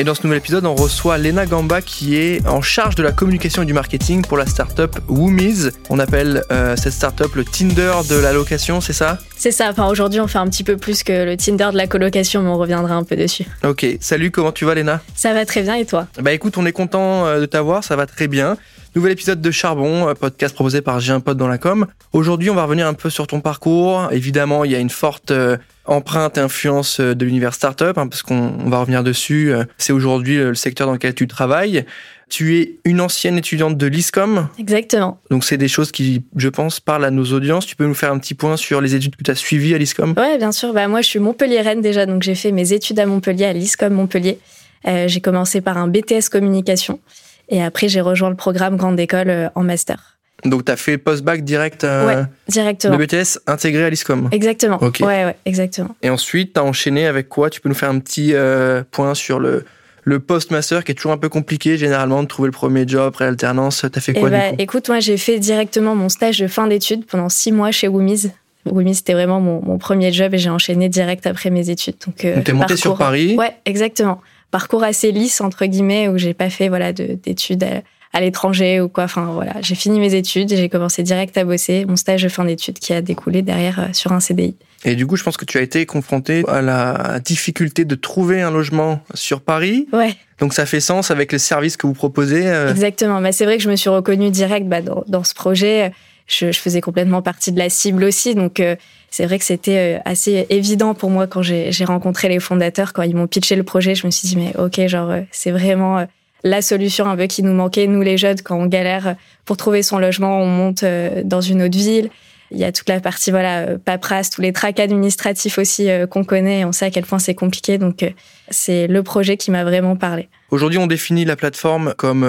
Et dans ce nouvel épisode, on reçoit Lena Gamba qui est en charge de la communication et du marketing pour la startup Woomies. On appelle euh, cette startup le Tinder de la location, c'est ça? C'est ça. Enfin, aujourd'hui, on fait un petit peu plus que le Tinder de la colocation, mais on reviendra un peu dessus. Ok. Salut, comment tu vas, Lena? Ça va très bien et toi? Bah écoute, on est content euh, de t'avoir, ça va très bien. Nouvel épisode de Charbon, podcast proposé par J'ai un pote dans la com. Aujourd'hui, on va revenir un peu sur ton parcours. Évidemment, il y a une forte euh, empreinte et influence euh, de l'univers startup, hein, parce qu'on va revenir dessus. Euh, c'est aujourd'hui le secteur dans lequel tu travailles. Tu es une ancienne étudiante de l'ISCOM. Exactement. Donc c'est des choses qui, je pense, parlent à nos audiences. Tu peux nous faire un petit point sur les études que tu as suivies à l'ISCOM? Ouais, bien sûr. Bah, moi, je suis Montpellier-Rennes déjà, donc j'ai fait mes études à Montpellier, à l'ISCOM Montpellier. j'ai commencé par un BTS communication. Et après, j'ai rejoint le programme Grande École euh, en master. Donc, tu as fait post-bac direct euh, Ouais, directement. Le BTS intégré à l'ISCOM Exactement. Ouais, ouais, exactement. Et ensuite, tu as enchaîné avec quoi? Tu peux nous faire un petit euh, point sur le, le post-master qui est toujours un peu compliqué généralement de trouver le premier job après l'alternance. Tu as fait quoi eh bah, Écoute, moi, j'ai fait directement mon stage de fin d'études pendant six mois chez Woomies. Woomies, c'était vraiment mon, premier job et j'ai enchaîné direct après mes études. Donc, euh, tu es monté sur Paris Ouais, exactement parcours assez lisse entre guillemets où j'ai pas fait voilà d'études à, l'étranger ou quoi. Enfin voilà, j'ai fini mes études j'ai commencé direct à bosser. Mon stage de fin d'études qui a découlé derrière euh, sur un CDI. Et du coup, je pense que tu as été confronté à la difficulté de trouver un logement sur Paris. Ouais. Donc ça fait sens avec le service que vous proposez. Euh. Exactement. Bah, c'est vrai que je me suis reconnue direct bah, dans, dans, ce projet. Je, je, faisais complètement partie de la cible aussi. Donc euh, c'est vrai que c'était euh, assez évident pour moi quand j'ai rencontré les fondateurs, quand ils m'ont pitché le projet. Je me suis dit, mais ok, genre, c'est vraiment euh, la solution un peu qui nous manquait, nous les jeunes, quand on galère pour trouver son logement, on monte dans une autre ville. Il y a toute la partie voilà paperasse, tous les tracas administratifs aussi qu'on connaît. on sait à quel point c'est compliqué. Donc c'est le projet qui m'a vraiment parlé. Aujourd'hui, on définit la plateforme comme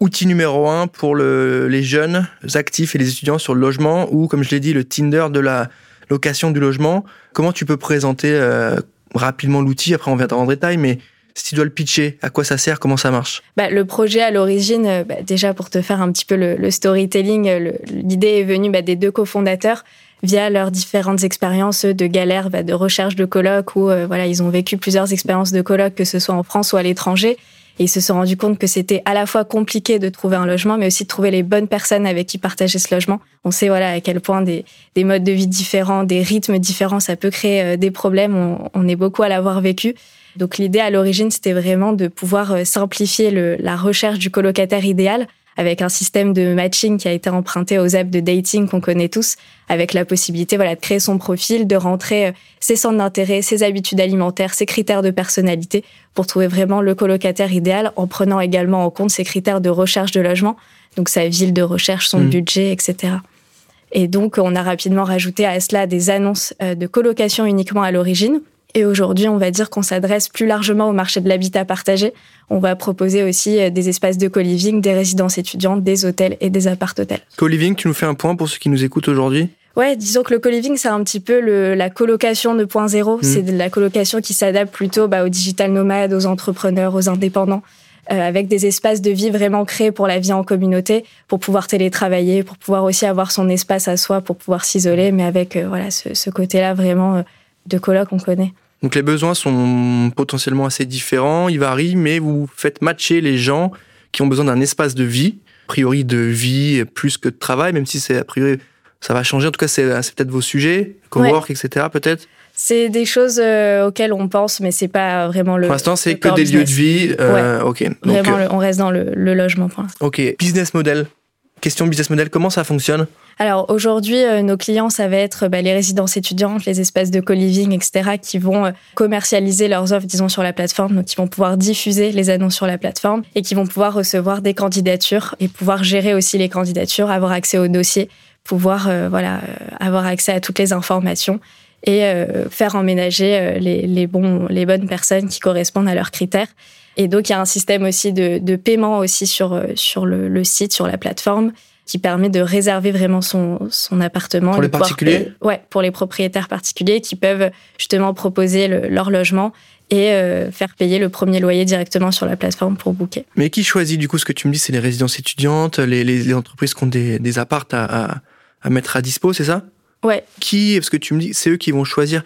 outil numéro un pour le, les jeunes actifs et les étudiants sur le logement, ou comme je l'ai dit, le Tinder de la location du logement. Comment tu peux présenter euh, rapidement l'outil? Après, on viendra en détail, mais si tu dois le pitcher, à quoi ça sert Comment ça marche? Bah, Le projet à l'origine, euh, bah, déjà pour te faire un petit peu le, storytelling, euh, l'idée est venue bah, des deux cofondateurs via leurs différentes expériences de galère, bah, de recherche de colloques, où voilà, ils ont vécu plusieurs expériences de colloques, que ce soit en France ou à l'étranger. Et ils se sont rendus compte que c'était à la fois compliqué de trouver un logement, mais aussi de trouver les bonnes personnes avec qui partager ce logement. On sait voilà à quel point des, des modes de vie différents, des rythmes différents, ça peut créer euh, des problèmes. On, on est beaucoup à l'avoir vécu. Donc l'idée à l'origine, c'était vraiment de pouvoir euh, simplifier le, la recherche du colocataire idéal avec un système de matching qui a été emprunté aux apps de dating qu'on connaît tous, avec la possibilité voilà de créer son profil, de rentrer euh, ses centres d'intérêt, ses habitudes alimentaires, ses critères de personnalité pour trouver vraiment le colocataire idéal, en prenant également en compte ses critères de recherche de logement, donc sa ville de recherche, son mmh. budget, etc. Et donc on a rapidement rajouté à cela des annonces euh, de colocation uniquement à l'origine et aujourd'hui, on va dire qu'on s'adresse plus largement au marché de l'habitat partagé. On va proposer aussi euh, des espaces de co-living, des résidences étudiantes, des hôtels et des appart-hôtels. Co-living, tu nous fais un point pour ceux qui nous écoutent aujourd'hui? Ouais, disons que le co-living, c'est un petit peu le, la colocation 2.0. Mmh. C'est de la colocation qui s'adapte plutôt bah, aux digital nomades, aux entrepreneurs, aux indépendants. Euh, avec des espaces de vie vraiment créés pour la vie en communauté, pour pouvoir télétravailler, pour pouvoir aussi avoir son espace à soi, pour pouvoir s'isoler, mais avec euh, voilà ce, ce côté-là vraiment euh, de coloc qu'on connaît. Donc les besoins sont potentiellement assez différents, ils varient, mais vous faites matcher les gens qui ont besoin d'un espace de vie, a priori de vie plus que de travail, même si c'est a priori ça va changer. En tout cas, c'est peut-être vos sujets, cowork, ouais. etc. Peut-être. C'est des choses euh, auxquelles on pense, mais c'est pas vraiment le. Pour l'instant, c'est que des lieux de vie. Euh, ouais. Ok. vraiment, euh, on reste dans le, le logement pour l'instant. Ok. Business model. Question business model, comment ça fonctionne? Alors aujourd'hui, euh, nos clients, ça va être bah, les résidences étudiantes, les espaces de co-living, etc., qui vont euh, commercialiser leurs offres, disons, sur la plateforme, donc qui vont pouvoir diffuser les annonces sur la plateforme et qui vont pouvoir recevoir des candidatures et pouvoir gérer aussi les candidatures, avoir accès aux dossiers, pouvoir euh, voilà avoir accès à toutes les informations et faire emménager les, bonnes personnes qui correspondent à leurs critères. Et donc, il y a un système aussi de, de paiement aussi sur, sur le, le site, sur la plateforme qui permet de réserver vraiment son, son appartement. Pour les particuliers Ouais, pour les propriétaires particuliers qui peuvent justement proposer leur logement et euh, faire payer le premier loyer directement sur la plateforme pour booker. Mais qui choisit du coup ce que tu me dis, c'est les résidences étudiantes, les, les, les entreprises qui ont des, des appartes à, à, à mettre à dispo, c'est ça? Ouais. Qui, parce que tu me dis, c'est eux qui vont choisir.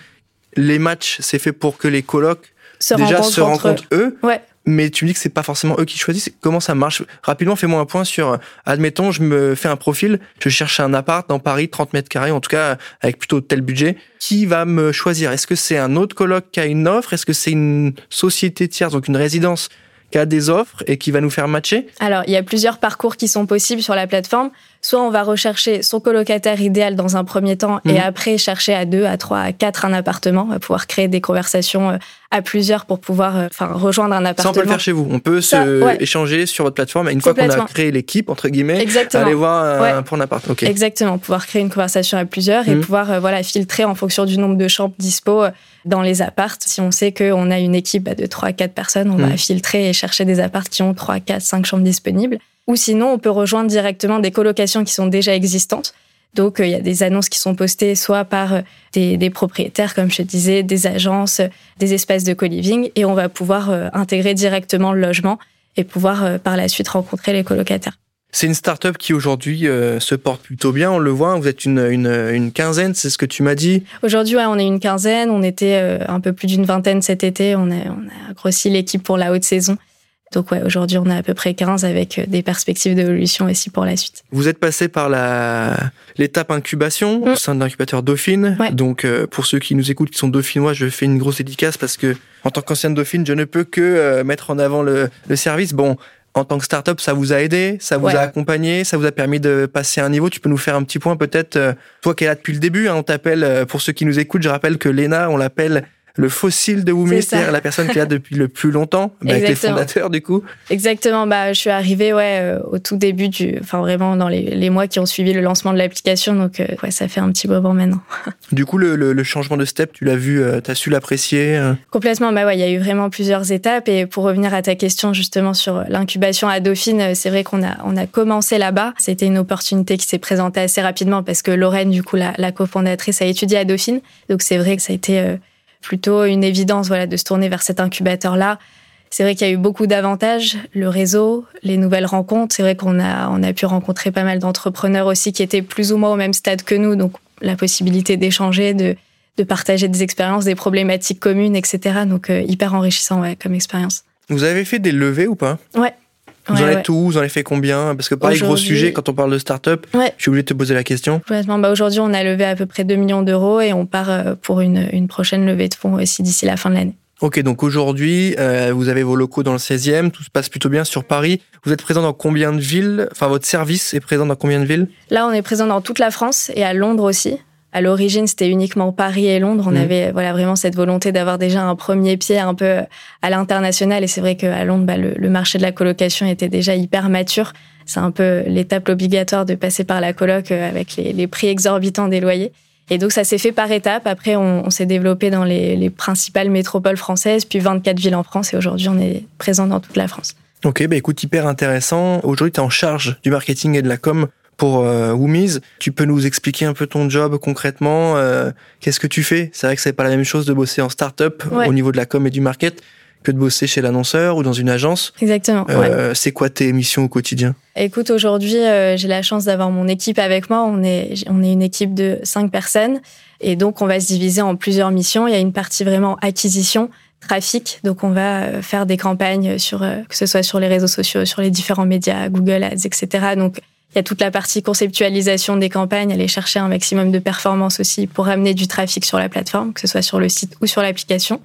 Les matchs, c'est fait pour que les colocs Se déjà rencontrent se rencontrent eux. Ouais. Mais tu me dis que c'est pas forcément eux qui choisissent. Comment ça marche? Rapidement, fais-moi un point sur. euh, Admettons, je me fais un profil, je cherche un appart dans Paris, 30 mètres carrés, en tout cas avec plutôt tel budget. Qui va me choisir? Est-ce que c'est un autre coloc qui a une offre? Est-ce que c'est une société tierce, donc une résidence qui a des offres et qui va nous faire matcher? Alors, il y a plusieurs parcours qui sont possibles sur la plateforme. Soit on va rechercher son colocataire idéal dans un premier temps Mhm. et après chercher à deux, à trois, à quatre un appartement. On va pouvoir créer des conversations euh, à plusieurs pour pouvoir euh, enfin, rejoindre un Ça, on appartement. peut le faire chez vous. On peut Ça, se ouais. échanger sur votre plateforme. Et une fois qu'on a créé l'équipe, entre guillemets, Exactement. aller voir Ouais. pour un appart. Ok. Exactement, pouvoir créer une conversation à plusieurs et Mhm. pouvoir euh, voilà filtrer en fonction du nombre de chambres dispo euh, dans les appartes. Si on sait qu'on a une équipe bah, de 3 4 personnes, on Mhm. va filtrer et chercher des appartes qui ont 3 4 5 chambres disponibles ou sinon on peut rejoindre directement des colocations qui sont déjà existantes. Donc euh, il y a des annonces qui sont postées soit par euh, des, des propriétaires comme je te disais, des agences, euh, des espaces de co-living et on va pouvoir intégrer directement le logement et pouvoir par la suite rencontrer les colocataires. C'est une start-up qui aujourd'hui euh, se porte plutôt bien. On le voit. Vous êtes une, une, une quinzaine, c'est ce que tu m'as dit. Aujourd'hui, ouais, on est une quinzaine. On était euh, un peu plus d'une vingtaine cet été. On a, on a grossi l'équipe pour la haute saison. Donc, ouais, aujourd'hui, on est à peu près 15 avec euh, des perspectives d'évolution aussi pour la suite. Vous êtes passé par la l'étape incubation Mm. au sein de l'incubateur Dauphine. Ouais. Donc euh, pour ceux qui nous écoutent qui sont dauphinois, je fais une grosse dédicace parce que en tant qu'ancienne Dauphine, je ne peux que euh, mettre en avant le, le service. Bon, en tant que start-up, ça vous a aidé, ça vous Ouais. a accompagné, ça vous a permis de passer un niveau. Tu peux nous faire un petit point peut-être, euh, toi qui es là depuis le début, hein, on t'appelle, euh, pour ceux qui nous écoutent, je rappelle que Léna, on l'appelle le fossile de c'est-à-dire la personne qui est là depuis le plus longtemps, bah, avec les fondateurs du coup. Exactement. Bah, je suis arrivée, ouais, euh, au tout début du, enfin, vraiment dans les, les mois qui ont suivi le lancement de l'application. Donc, euh, ouais, ça fait un petit moment maintenant. Du coup, le, le, le changement de step, tu l'as vu, euh, t'as su l'apprécier. Complètement, bah ouais, il y a eu vraiment plusieurs étapes. Et pour revenir à ta question justement sur l'incubation à Dauphine, c'est vrai qu'on a, on a commencé là-bas. C'était une opportunité qui s'est présentée assez rapidement parce que Lorraine, du coup, la, la cofondatrice, a étudié à Dauphine. Donc c'est vrai que ça a été euh, plutôt une évidence voilà, de se tourner vers cet incubateur-là. C'est vrai qu'il y a eu beaucoup d'avantages, le réseau, les nouvelles rencontres. C'est vrai qu'on a, on a pu rencontrer pas mal d'entrepreneurs aussi qui étaient plus ou moins au même stade que nous. Donc la possibilité d'échanger, de, de partager des expériences, des problématiques communes, etc. Donc euh, hyper enrichissant ouais, comme expérience. Vous avez fait des levées ou pas? Ouais. Vous Ouais, en ouais. êtes où? Vous en avez fait combien? Parce que pareil, gros sujet, quand on parle de start-up, Ouais. je suis obligé de te poser la question. Complètement. Bah, Aujourd'hui, on a levé à peu près 2 millions d'euros et on part euh, pour une, une prochaine levée de fonds aussi d'ici la fin de l'année. Ok, donc aujourd'hui, euh, vous avez vos locaux dans le 16e, tout se passe plutôt bien sur Paris. Vous êtes présent dans combien de villes? Enfin, votre service est présent dans combien de villes? Là, on est présent dans toute la France et à Londres aussi. À l'origine, c'était uniquement Paris et Londres. On Mhm. avait voilà vraiment cette volonté d'avoir déjà un premier pied un peu à l'international. Et c'est vrai qu'à Londres, bah, le, le marché de la colocation était déjà hyper mature. C'est un peu l'étape obligatoire de passer par la coloc euh, avec les, les prix exorbitants des loyers. Et donc, ça s'est fait par étapes. Après, on, on s'est développé dans les, les principales métropoles françaises, puis 24 villes en France. Et aujourd'hui, on est présent dans toute la France. Ok, bah écoute, hyper intéressant. Aujourd'hui, tu es en charge du marketing et de la com pour euh, Woomies. Tu peux nous expliquer un peu ton job concrètement euh, Qu'est-ce que tu fais? C'est vrai que c'est pas la même chose de bosser en start-up Ouais. au niveau de la com et du market que de bosser chez l'annonceur ou dans une agence. Exactement. ouais. Euh, C'est quoi tes missions au quotidien? Écoute, aujourd'hui, euh, j'ai la chance d'avoir mon équipe avec moi. On est, on est une équipe de cinq personnes. Et donc, on va se diviser en plusieurs missions. Il y a une partie vraiment acquisition, trafic. Donc, on va euh, faire des campagnes sur, euh, que ce soit sur les réseaux sociaux, sur les différents médias, Google Ads, etc. Donc, il y a toute la partie conceptualisation des campagnes, aller chercher un maximum de performance aussi pour amener du trafic sur la plateforme, que ce soit sur le site ou sur l'application.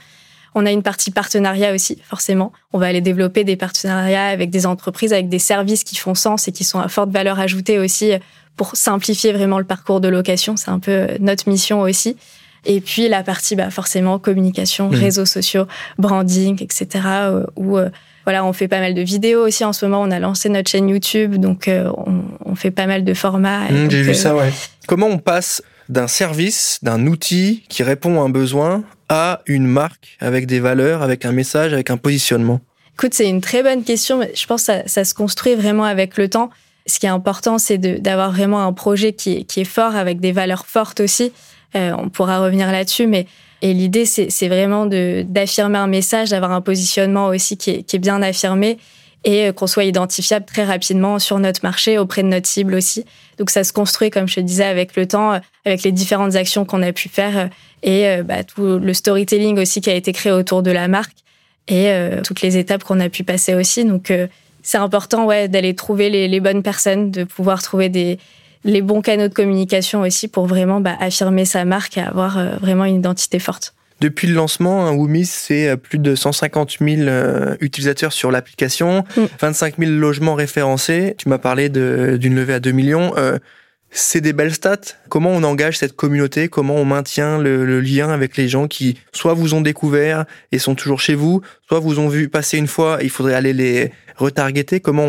On a une partie partenariat aussi, forcément. On va aller développer des partenariats avec des entreprises, avec des services qui font sens et qui sont à forte valeur ajoutée aussi pour simplifier vraiment le parcours de location. C'est un peu notre mission aussi. Et puis la partie, bah, forcément, communication, Mhm. réseaux sociaux, branding, etc. euh, où euh, voilà, on fait pas mal de vidéos aussi en ce moment. On a lancé notre chaîne YouTube, donc euh, on, on fait pas mal de formats. Mmh, J'ai vu euh, ça, ouais. Comment on passe d'un service, d'un outil qui répond à un besoin à une marque avec des valeurs, avec un message, avec un positionnement? Écoute, c'est une très bonne question. mais Je pense que ça, ça se construit vraiment avec le temps. Ce qui est important, c'est d'avoir vraiment un projet qui est, qui est fort, avec des valeurs fortes aussi. Euh, on pourra revenir là-dessus, mais Et l'idée, c'est vraiment d'affirmer un message, d'avoir un positionnement aussi qui est, bien affirmé et qu'on soit identifiable très rapidement sur notre marché, auprès de notre cible aussi. Donc ça se construit, comme je te disais, avec le temps, avec les différentes actions qu'on a pu faire et bah, tout le storytelling aussi qui a été créé autour de la marque et euh, toutes les étapes qu'on a pu passer aussi. Donc euh, c'est important ouais, d'aller trouver les, bonnes personnes, de pouvoir trouver des, les bons canaux de communication aussi pour vraiment bah, affirmer sa marque et avoir euh, vraiment une identité forte. Depuis le lancement, hein, Woomis, c'est plus de 150 000 utilisateurs sur l'application, 25 mm. 000 logements référencés. Tu m'as parlé d'une levée à 2 millions. C'est des belles stats. Comment on engage cette communauté? Comment on maintient le, lien avec les gens qui soit vous ont découvert et sont toujours chez vous, soit vous ont vu passer une fois, il faudrait aller les retargeter. Comment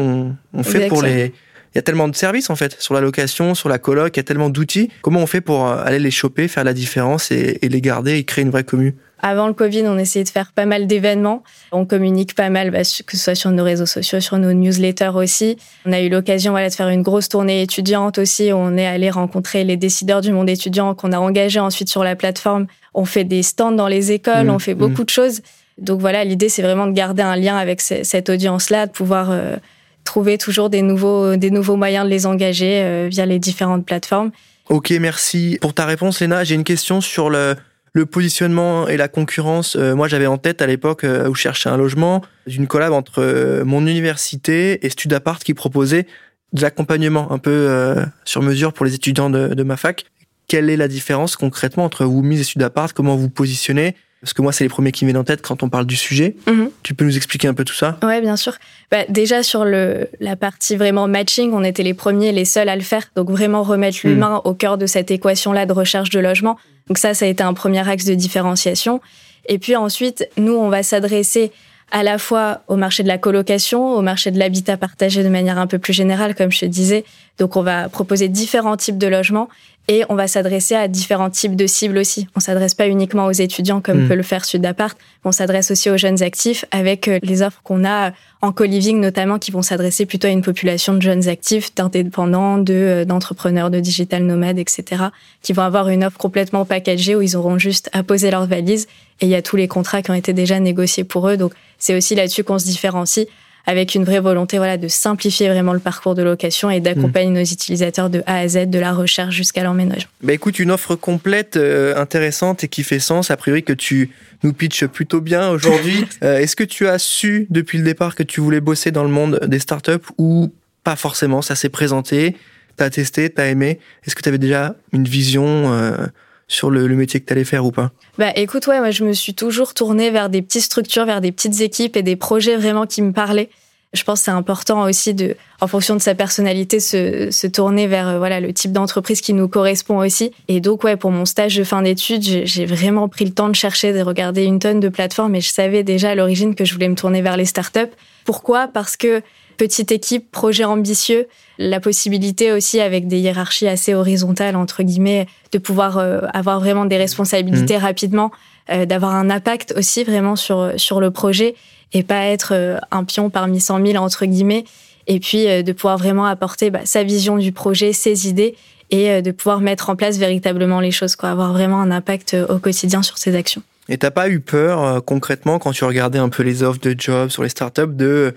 on, fait pour les il y a tellement de services en fait sur la location, sur la coloc, il y a tellement d'outils. Comment on fait pour euh, aller les choper, faire la différence et, les garder et créer une vraie commune avant le Covid, on essayait de faire pas mal d'événements. On communique pas mal, bah, que ce soit sur nos réseaux sociaux, sur nos newsletters aussi. On a eu l'occasion voilà, de faire une grosse tournée étudiante aussi. Où on est allé rencontrer les décideurs du monde étudiant qu'on a engagés ensuite sur la plateforme. On fait des stands dans les écoles, mmh, on fait beaucoup mmh. de choses. Donc voilà, l'idée, c'est vraiment de garder un lien avec cette audience-là, de pouvoir euh, trouver toujours des nouveaux, des nouveaux moyens de les engager euh, via les différentes plateformes. Ok, merci pour ta réponse, Léna. J'ai une question sur le, le positionnement et la concurrence, euh, moi j'avais en tête à l'époque euh, où je cherchais un logement, d'une collab entre euh, mon université et Studapart qui proposait de l'accompagnement un peu sur mesure pour les étudiants de, ma fac. Quelle est la différence concrètement entre Woomies et Studapart? Comment vous positionnez? Parce que moi, c'est les premiers qui me viennent en tête quand on parle du sujet. Mhm. Tu peux nous expliquer un peu tout ça? Ouais, bien sûr. Bah, déjà, sur le, la partie vraiment matching, on était les premiers, les seuls à le faire. Donc, vraiment remettre hmm. l'humain au cœur de cette équation-là de recherche de logement. Donc, ça, ça a été un premier axe de différenciation. Et puis ensuite, nous, on va s'adresser à la fois au marché de la colocation, au marché de l'habitat partagé de manière un peu plus générale, comme je te disais. Donc, on va proposer différents types de logements et on va s'adresser à différents types de cibles aussi. On s'adresse pas uniquement aux étudiants comme hmm. peut le faire Sudapart, on s'adresse aussi aux jeunes actifs avec euh, les offres qu'on a en co-living notamment qui vont s'adresser plutôt à une population de jeunes actifs, d'indépendants, de euh, d'entrepreneurs, de digital nomades, etc. qui vont avoir une offre complètement packagée où ils auront juste à poser leurs valises et il y a tous les contrats qui ont été déjà négociés pour eux. Donc c'est aussi là-dessus qu'on se différencie avec une vraie volonté voilà de simplifier vraiment le parcours de location et d'accompagner mm. nos utilisateurs de A à Z, de la recherche jusqu'à l'emménagement. Bah écoute, une offre complète, euh, intéressante et qui fait sens, a priori que tu nous pitches plutôt bien aujourd'hui. Euh, est-ce que tu as su depuis le départ que tu voulais bosser dans le monde des startups ou pas forcément, ça s'est présenté, t'as testé, t'as aimé Est-ce que tu avais déjà une vision euh, sur le, métier que tu allais faire ou pas Bah écoute, ouais, moi je me suis toujours tournée vers des petites structures, vers des petites équipes et des projets vraiment qui me parlaient. Je pense que c'est important aussi de, en fonction de sa personnalité, se, se tourner vers euh, voilà le type d'entreprise qui nous correspond aussi. Et donc ouais, pour mon stage de fin d'études, j'ai vraiment pris le temps de chercher, de regarder une tonne de plateformes et je savais déjà à l'origine que je voulais me tourner vers les startups. Pourquoi? Parce que petite équipe, projet ambitieux, la possibilité aussi avec des hiérarchies assez horizontales entre guillemets de pouvoir euh, avoir vraiment des responsabilités mmh. rapidement, euh, d'avoir un impact aussi vraiment sur sur le projet et pas être euh, un pion parmi 100 000 entre guillemets et puis de pouvoir vraiment apporter bah, sa vision du projet, ses idées et de pouvoir mettre en place véritablement les choses, quoi, avoir vraiment un impact au quotidien sur ses actions. Et t'as pas eu peur concrètement quand tu regardais un peu les offres de jobs sur les startups de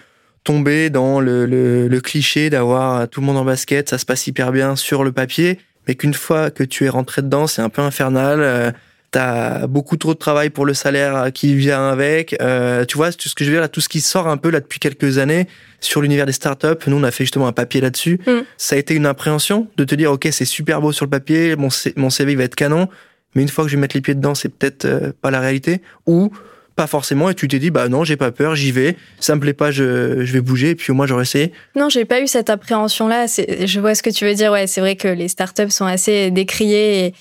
tomber dans le, le, cliché d'avoir tout le monde en basket, ça se passe hyper bien sur le papier, mais qu'une fois que tu es rentré dedans, c'est un peu infernal. Euh, T'as beaucoup trop de travail pour le salaire qui vient avec. Euh, tu vois, ce que je veux dire là, tout ce qui sort un peu là depuis quelques années sur l'univers des startups. Nous, on a fait justement un papier là-dessus. Mm. Ça a été une appréhension de te dire, ok, c'est super beau sur le papier, mon, mon CV va être canon, mais une fois que je vais mettre les pieds dedans, c'est peut-être euh, pas la réalité. Ou pas forcément et tu t'es dit bah non j'ai pas peur j'y vais ça me plaît pas je, je vais bouger et puis au moins j'aurais essayé non j'ai pas eu cette appréhension là je vois ce que tu veux dire ouais c'est vrai que les startups sont assez décriées et,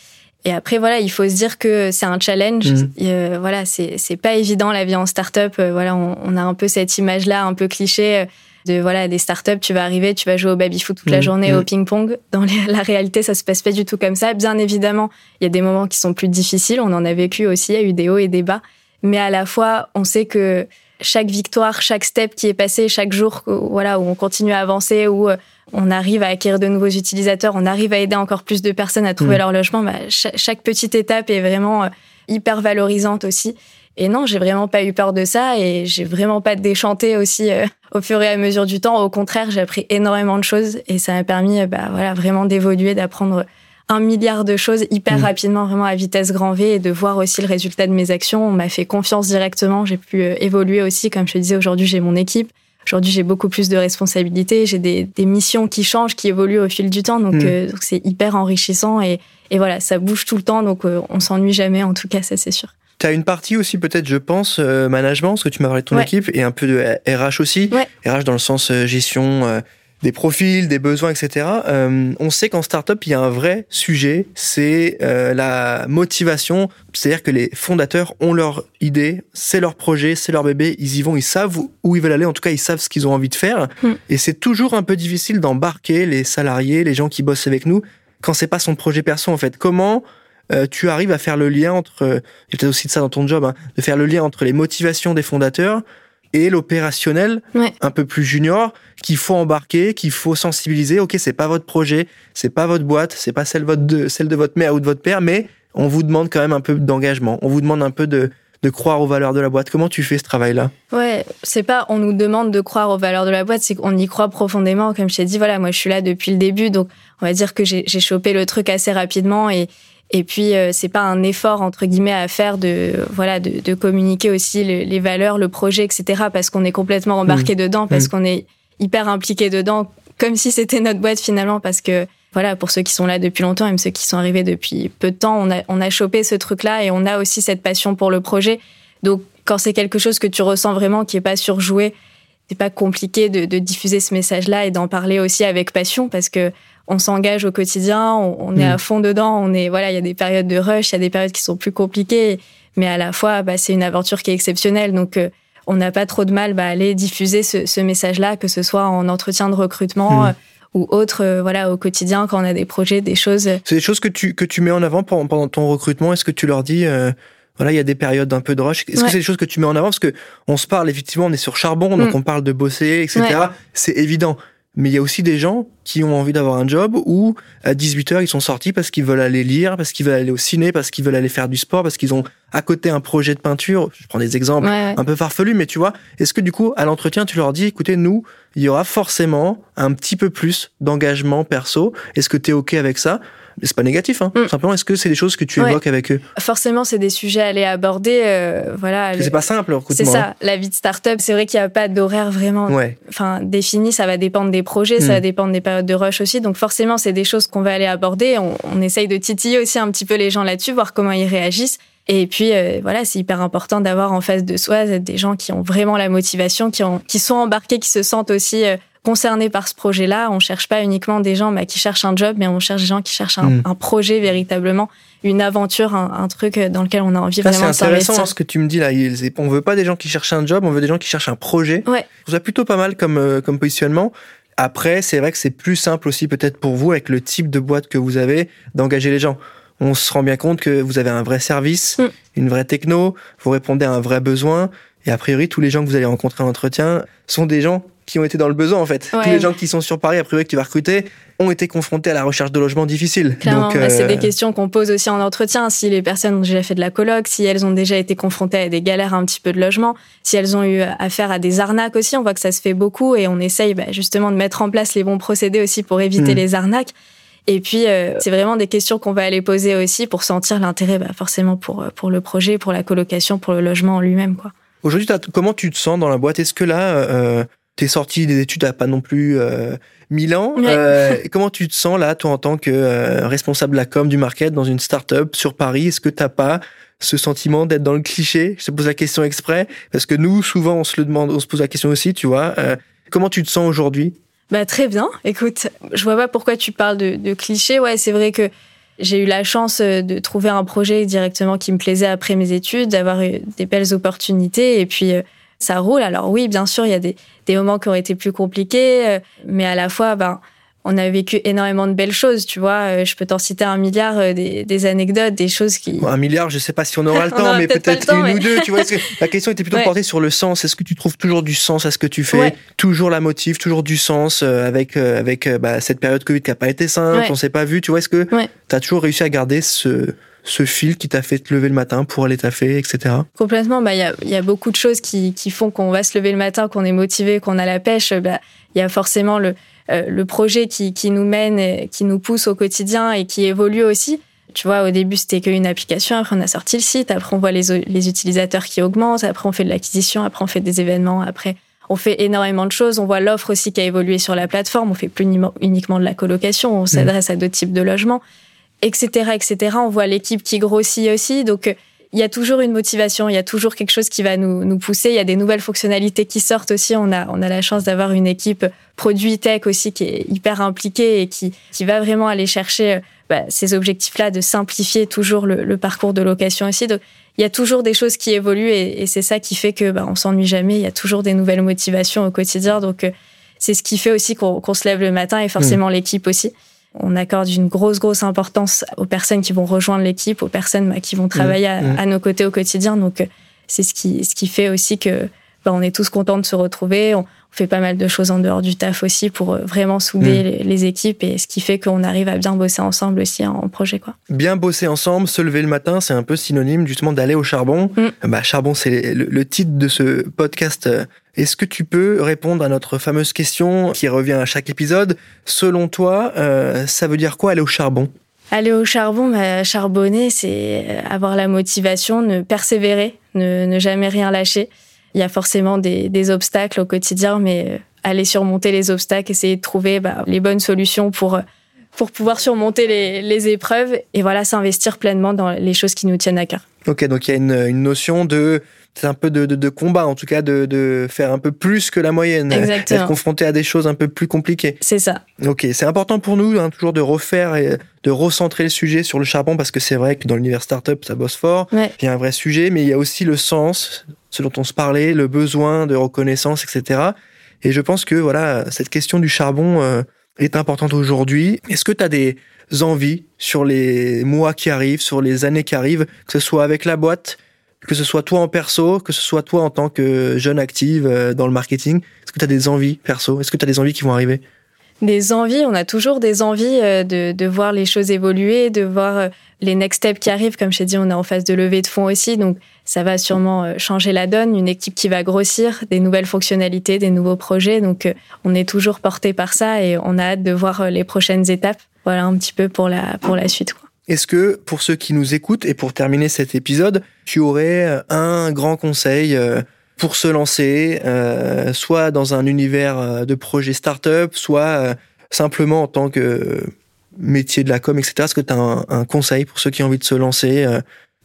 et après voilà il faut se dire que c'est un challenge mmh. euh, voilà c'est c'est pas évident la vie en startup euh, voilà on, on, a un peu cette image là un peu cliché euh, de voilà des startups tu vas arriver tu vas jouer au baby foot toute la mmh. journée mmh. au ping pong dans la réalité ça se passe pas du tout comme ça bien évidemment il y a des moments qui sont plus difficiles on en a vécu aussi il y a eu des hauts et des bas mais à la fois, on sait que chaque victoire, chaque step qui est passé, chaque jour, voilà, où on continue à avancer, où euh, on arrive à acquérir de nouveaux utilisateurs, on arrive à aider encore plus de personnes à trouver mmh. leur logement. Bah, chaque, petite étape est vraiment euh, hyper valorisante aussi. Et non, j'ai vraiment pas eu peur de ça et j'ai vraiment pas déchanté aussi euh, au fur et à mesure du temps. Au contraire, j'ai appris énormément de choses et ça m'a permis, bah voilà, vraiment d'évoluer, d'apprendre un milliard de choses hyper mmh. rapidement, vraiment à vitesse grand V et de voir aussi le résultat de mes actions. On m'a fait confiance directement. J'ai pu euh, évoluer aussi, comme je te disais, aujourd'hui j'ai mon équipe. Aujourd'hui, j'ai beaucoup plus de responsabilités, j'ai des, des, missions qui changent, qui évoluent au fil du temps, donc mmh. c'est hyper enrichissant et, et, voilà, ça bouge tout le temps, donc on s'ennuie jamais, en tout cas, ça c'est sûr. Tu as une partie aussi peut-être, je pense, euh, management, parce que tu m'as parlé de ton équipe, et un peu de RH aussi. RH dans le sens euh, gestion euh, des profils, des besoins, etc. on sait qu'en startup, il y a un vrai sujet, c'est la motivation. C'est-à-dire que les fondateurs ont leur idée, c'est leur projet, c'est leur bébé, ils y vont, ils savent où ils veulent aller, en tout cas, ils savent ce qu'ils ont envie de faire. Hmm. Et c'est toujours un peu difficile d'embarquer les salariés, les gens qui bossent avec nous, quand c'est pas son projet perso, en fait. Comment euh, tu arrives à faire le lien entre, euh, a peut-être aussi de ça dans ton job, hein, de faire le lien entre les motivations des fondateurs et l'opérationnel un peu plus junior qu'il faut embarquer, qu'il faut sensibiliser. Ok, c'est pas votre projet, c'est pas votre boîte, c'est pas celle, de, celle de votre mère ou de votre père, mais on vous demande quand même un peu d'engagement. On vous demande un peu de, de croire aux valeurs de la boîte. Comment tu fais ce travail-là? Ouais, c'est pas on nous demande de croire aux valeurs de la boîte, c'est qu'on y croit profondément. Comme je t'ai dit, voilà, moi je suis là depuis le début, donc on va dire que j'ai chopé le truc assez rapidement et, et puis euh, c'est pas un effort entre guillemets à faire de voilà de, de communiquer aussi les, valeurs, le projet, etc. Parce qu'on est complètement embarqué mmh. dedans, parce mmh. qu'on est hyper impliqué dedans, comme si c'était notre boîte finalement, parce que voilà pour ceux qui sont là depuis longtemps, même ceux qui sont arrivés depuis peu de temps, on a on a chopé ce truc-là et on a aussi cette passion pour le projet. Donc quand c'est quelque chose que tu ressens vraiment, qui est pas surjoué, c'est pas compliqué de, de diffuser ce message-là et d'en parler aussi avec passion, parce que on s'engage au quotidien, on, est à mm. fond dedans, on est voilà, il y a des périodes de rush, il y a des périodes qui sont plus compliquées, mais à la fois, bah, c'est une aventure qui est exceptionnelle, donc euh, on n'a pas trop de mal bah, à aller diffuser ce, message-là, que ce soit en entretien de recrutement. Mm. Euh, ou autre, euh, voilà, au quotidien, quand on a des projets, des choses. C'est des choses que tu, que tu mets en avant pendant, ton recrutement. Est-ce que tu leur dis, voilà, il y a des périodes un peu de rush. Est-ce que c'est des choses que tu mets en avant? Parce que on se parle, effectivement, on est sur charbon, donc mm. on parle de bosser, etc. C'est évident mais il y a aussi des gens qui ont envie d'avoir un job où à 18h ils sont sortis parce qu'ils veulent aller lire, parce qu'ils veulent aller au ciné, parce qu'ils veulent aller faire du sport, parce qu'ils ont à côté un projet de peinture. Je prends des exemples un peu farfelus, mais tu vois, est-ce que du coup à l'entretien tu leur dis, écoutez, nous, il y aura forcément un petit peu plus d'engagement perso. Est-ce que tu es ok avec ça? C'est pas négatif, hein. Mm. Simplement, est-ce que c'est des choses que tu évoques avec eux? Forcément, c'est des sujets à aller aborder. Euh, voilà. C'est pas simple, le C'est ça. Hein. La vie de start-up, c'est vrai qu'il n'y a pas d'horaire vraiment enfin, défini. Ça va dépendre des projets, ça va mm. dépendre des périodes de rush aussi. Donc, forcément, c'est des choses qu'on va aller aborder. On, on essaye de titiller aussi un petit peu les gens là-dessus, voir comment ils réagissent. Et puis euh, voilà, c'est hyper important d'avoir en face de soi des gens qui ont vraiment la motivation, qui, ont, qui sont embarqués, qui se sentent aussi euh, concernés par ce projet-là. On cherche pas uniquement des gens bah, qui cherchent un job, mais on cherche des gens qui cherchent un, mm. projet véritablement, une aventure, un, truc dans lequel on a envie vraiment de C'est intéressant ce que tu me dis là. On veut pas des gens qui cherchent un job, on veut des gens qui cherchent un projet. Ouais. Je trouve ça plutôt pas mal comme, euh, comme positionnement. Après, c'est vrai que c'est plus simple aussi peut-être pour vous avec le type de boîte que vous avez d'engager les gens on se rend bien compte que vous avez un vrai service, mm. une vraie techno, vous répondez à un vrai besoin. Et a priori, tous les gens que vous allez rencontrer en entretien sont des gens qui ont été dans le besoin en fait. Tous les gens qui sont sur Paris, a priori que tu vas recruter, ont été confrontés à la recherche de logements difficiles. Clairement, bah, c'est euh, des questions qu'on pose aussi en entretien. Si les personnes ont déjà fait de la coloc, si elles ont déjà été confrontées à des galères un petit peu de logement, si elles ont eu affaire à des arnaques aussi, on voit que ça se fait beaucoup et on essaye bah, justement de mettre en place les bons procédés aussi pour éviter hmm. les arnaques. Et puis, euh, c'est vraiment des questions qu'on va aller poser aussi pour sentir l'intérêt, bah, forcément, pour, pour le projet, pour la colocation, pour le logement en lui-même. quoi. Aujourd'hui, comment tu te sens dans la boîte? Est-ce que là, euh, t'es sorti des études à pas non plus euh, mille ans. Euh, comment tu te sens là, toi, en tant que euh, responsable de la com du market dans une start-up sur Paris? Est-ce que t'as pas ce sentiment d'être dans le cliché? Je te pose la question exprès parce que nous, souvent, on se le demande, on se pose la question aussi, tu vois. Euh, comment tu te sens aujourd'hui? Bah très bien. Écoute, je vois pas pourquoi tu parles de, de cliché. Ouais, c'est vrai que j'ai eu la chance de trouver un projet directement qui me plaisait après mes études, d'avoir eu des belles opportunités et puis ça roule. Alors oui, bien sûr, il y a des, des moments qui ont été plus compliqués, euh, mais à la fois, ben, on a vécu énormément de belles choses, tu vois. Euh, je peux t'en citer un milliard euh, des, des, anecdotes, des choses qui. Un milliard, je sais pas si on aura le temps, mais peut-être une ou deux. Tu vois, la question était plutôt portée sur le sens. Est-ce que tu trouves toujours du sens à ce que tu fais, toujours la motive, toujours du sens avec avec bah, cette période Covid qui a pas été simple, on s'est pas vu. Tu vois, est-ce que tu as toujours réussi à garder ce ce fil qui t'a fait te lever le matin pour aller taffer, etc. Complètement. Bah, il y, a, y a beaucoup de choses qui, qui font qu'on va se lever le matin, qu'on est motivé, qu'on a la pêche. Bah, il y a forcément le, euh, le projet qui, qui nous mène, et qui nous pousse au quotidien et qui évolue aussi. Tu vois, au début, c'était qu'une application. Après, on a sorti le site. Après, on voit les, les utilisateurs qui augmentent. Après, on fait de l'acquisition. Après, on fait des événements. Après, on fait énormément de choses. On voit l'offre aussi qui a évolué sur la plateforme. On fait plus uniquement de la colocation. On mmh. s'adresse à d'autres types de logements etc., etc. On voit l'équipe qui grossit aussi. Donc, euh, il y a toujours une motivation, il y a toujours quelque chose qui va nous, nous pousser. Il y a des nouvelles fonctionnalités qui sortent aussi. On a, on a la chance d'avoir une équipe produit tech aussi qui est hyper impliquée et qui, qui va vraiment aller chercher euh, bah, ces objectifs-là de simplifier toujours le, parcours de location aussi. Donc, il y a toujours des choses qui évoluent et, c'est ça qui fait que bah, on s'ennuie jamais. Il y a toujours des nouvelles motivations au quotidien. Donc, euh, c'est ce qui fait aussi qu'on se lève le matin et forcément mmh. l'équipe aussi on accorde une grosse, grosse importance aux personnes qui vont rejoindre l'équipe, aux personnes bah, qui vont travailler mmh, mmh. à, nos côtés au quotidien. Donc, euh, c'est ce qui, ce qui fait aussi que bah, on est tous contents de se retrouver. On, fait pas mal de choses en dehors du taf aussi pour euh, vraiment souder mmh. les, équipes et ce qui fait qu'on arrive à bien bosser ensemble aussi en, projet. Quoi. Bien bosser ensemble, se lever le matin, c'est un peu synonyme justement d'aller au charbon. Bah, charbon, c'est le, titre de ce podcast euh, est-ce que tu peux répondre à notre fameuse question qui revient à chaque épisode? Selon toi, euh, ça veut dire quoi aller au charbon? Aller au charbon, bah, charbonner, c'est avoir la motivation, ne persévérer, ne, jamais rien lâcher. Il y a forcément des, obstacles au quotidien, mais euh, aller surmonter les obstacles, essayer de trouver bah, les bonnes solutions pour pour pouvoir surmonter les, épreuves et voilà s'investir pleinement dans les choses qui nous tiennent à cœur. Ok, donc il y a une notion de un peu de, de, combat, en tout cas de, de, faire un peu plus que la moyenne, Exactement. être confronté à des choses un peu plus compliquées. C'est ça. Ok, c'est important pour nous hein, toujours de refaire et de recentrer le sujet sur le charbon parce que c'est vrai que dans l'univers startup ça bosse fort, il y a un vrai sujet, mais il y a aussi le sens, ce dont on se parlait, le besoin de reconnaissance, etc. Et je pense que voilà cette question du charbon euh, est importante aujourd'hui. Est-ce que tu as des envies sur les mois qui arrivent, sur les années qui arrivent, que ce soit avec la boîte que ce soit toi en perso, que ce soit toi en tant que jeune active euh, dans le marketing Est-ce que tu as des envies perso? Est-ce que tu as des envies qui vont arriver? Des envies, on a toujours des envies euh, de, de voir les choses évoluer, de voir euh, les next steps qui arrivent. Comme je t'ai dit, on est en phase de levée de fonds aussi, donc ça va sûrement changer la donne. Une équipe qui va grossir, des nouvelles fonctionnalités, des nouveaux projets. Donc on est toujours porté par ça et on a hâte de voir les prochaines étapes. Voilà un petit peu pour la, pour la suite. Est-ce que pour ceux qui nous écoutent et pour terminer cet épisode, tu aurais euh, un grand conseil euh, pour se lancer, euh, soit dans un univers de projet startup, soit simplement en tant que métier de la com, etc. Est-ce que tu as un, conseil pour ceux qui ont envie de se lancer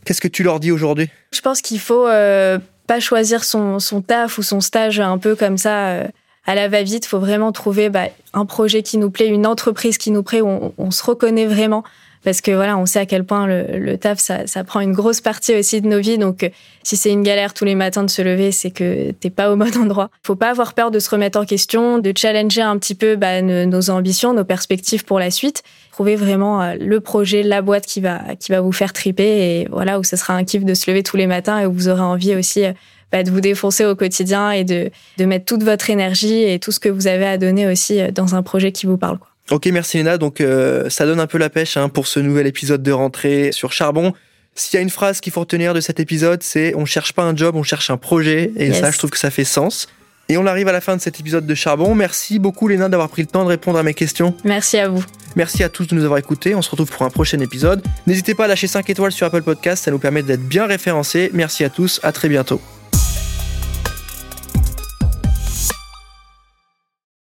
Qu'est-ce que tu leur dis aujourd'hui? Je pense qu'il faut pas choisir son, taf ou son stage un peu comme ça à la va-vite. Faut vraiment trouver bah, un projet qui nous plaît, une entreprise qui nous plaît, où on se reconnaît vraiment parce que voilà, on sait à quel point le, taf, ça, ça, prend une grosse partie aussi de nos vies. Donc, euh, si c'est une galère tous les matins de se lever, c'est que t'es pas au bon endroit. Faut pas avoir peur de se remettre en question, de challenger un petit peu bah, nos, ambitions, nos perspectives pour la suite. Trouver vraiment euh, le projet, la boîte qui va qui va vous faire triper et voilà où ce sera un kiff de se lever tous les matins et où vous aurez envie aussi euh, bah, de vous défoncer au quotidien et de, de mettre toute votre énergie et tout ce que vous avez à donner aussi dans un projet qui vous parle. Quoi. Ok, merci Léna. Donc euh, ça donne un peu la pêche hein, pour ce nouvel épisode de rentrée sur Charbon. S'il y a une phrase qu'il faut retenir de cet épisode, c'est on cherche pas un job, on cherche un projet. Et ça, je trouve que ça fait sens. Et on arrive à la fin de cet épisode de Charbon. Merci beaucoup Léna d'avoir pris le temps de répondre à mes questions. Merci à vous. Merci à tous de nous avoir écoutés. On se retrouve pour un prochain épisode. N'hésitez pas à lâcher 5 étoiles sur Apple Podcast, ça nous permet d'être bien référencés. Merci à tous, à très bientôt.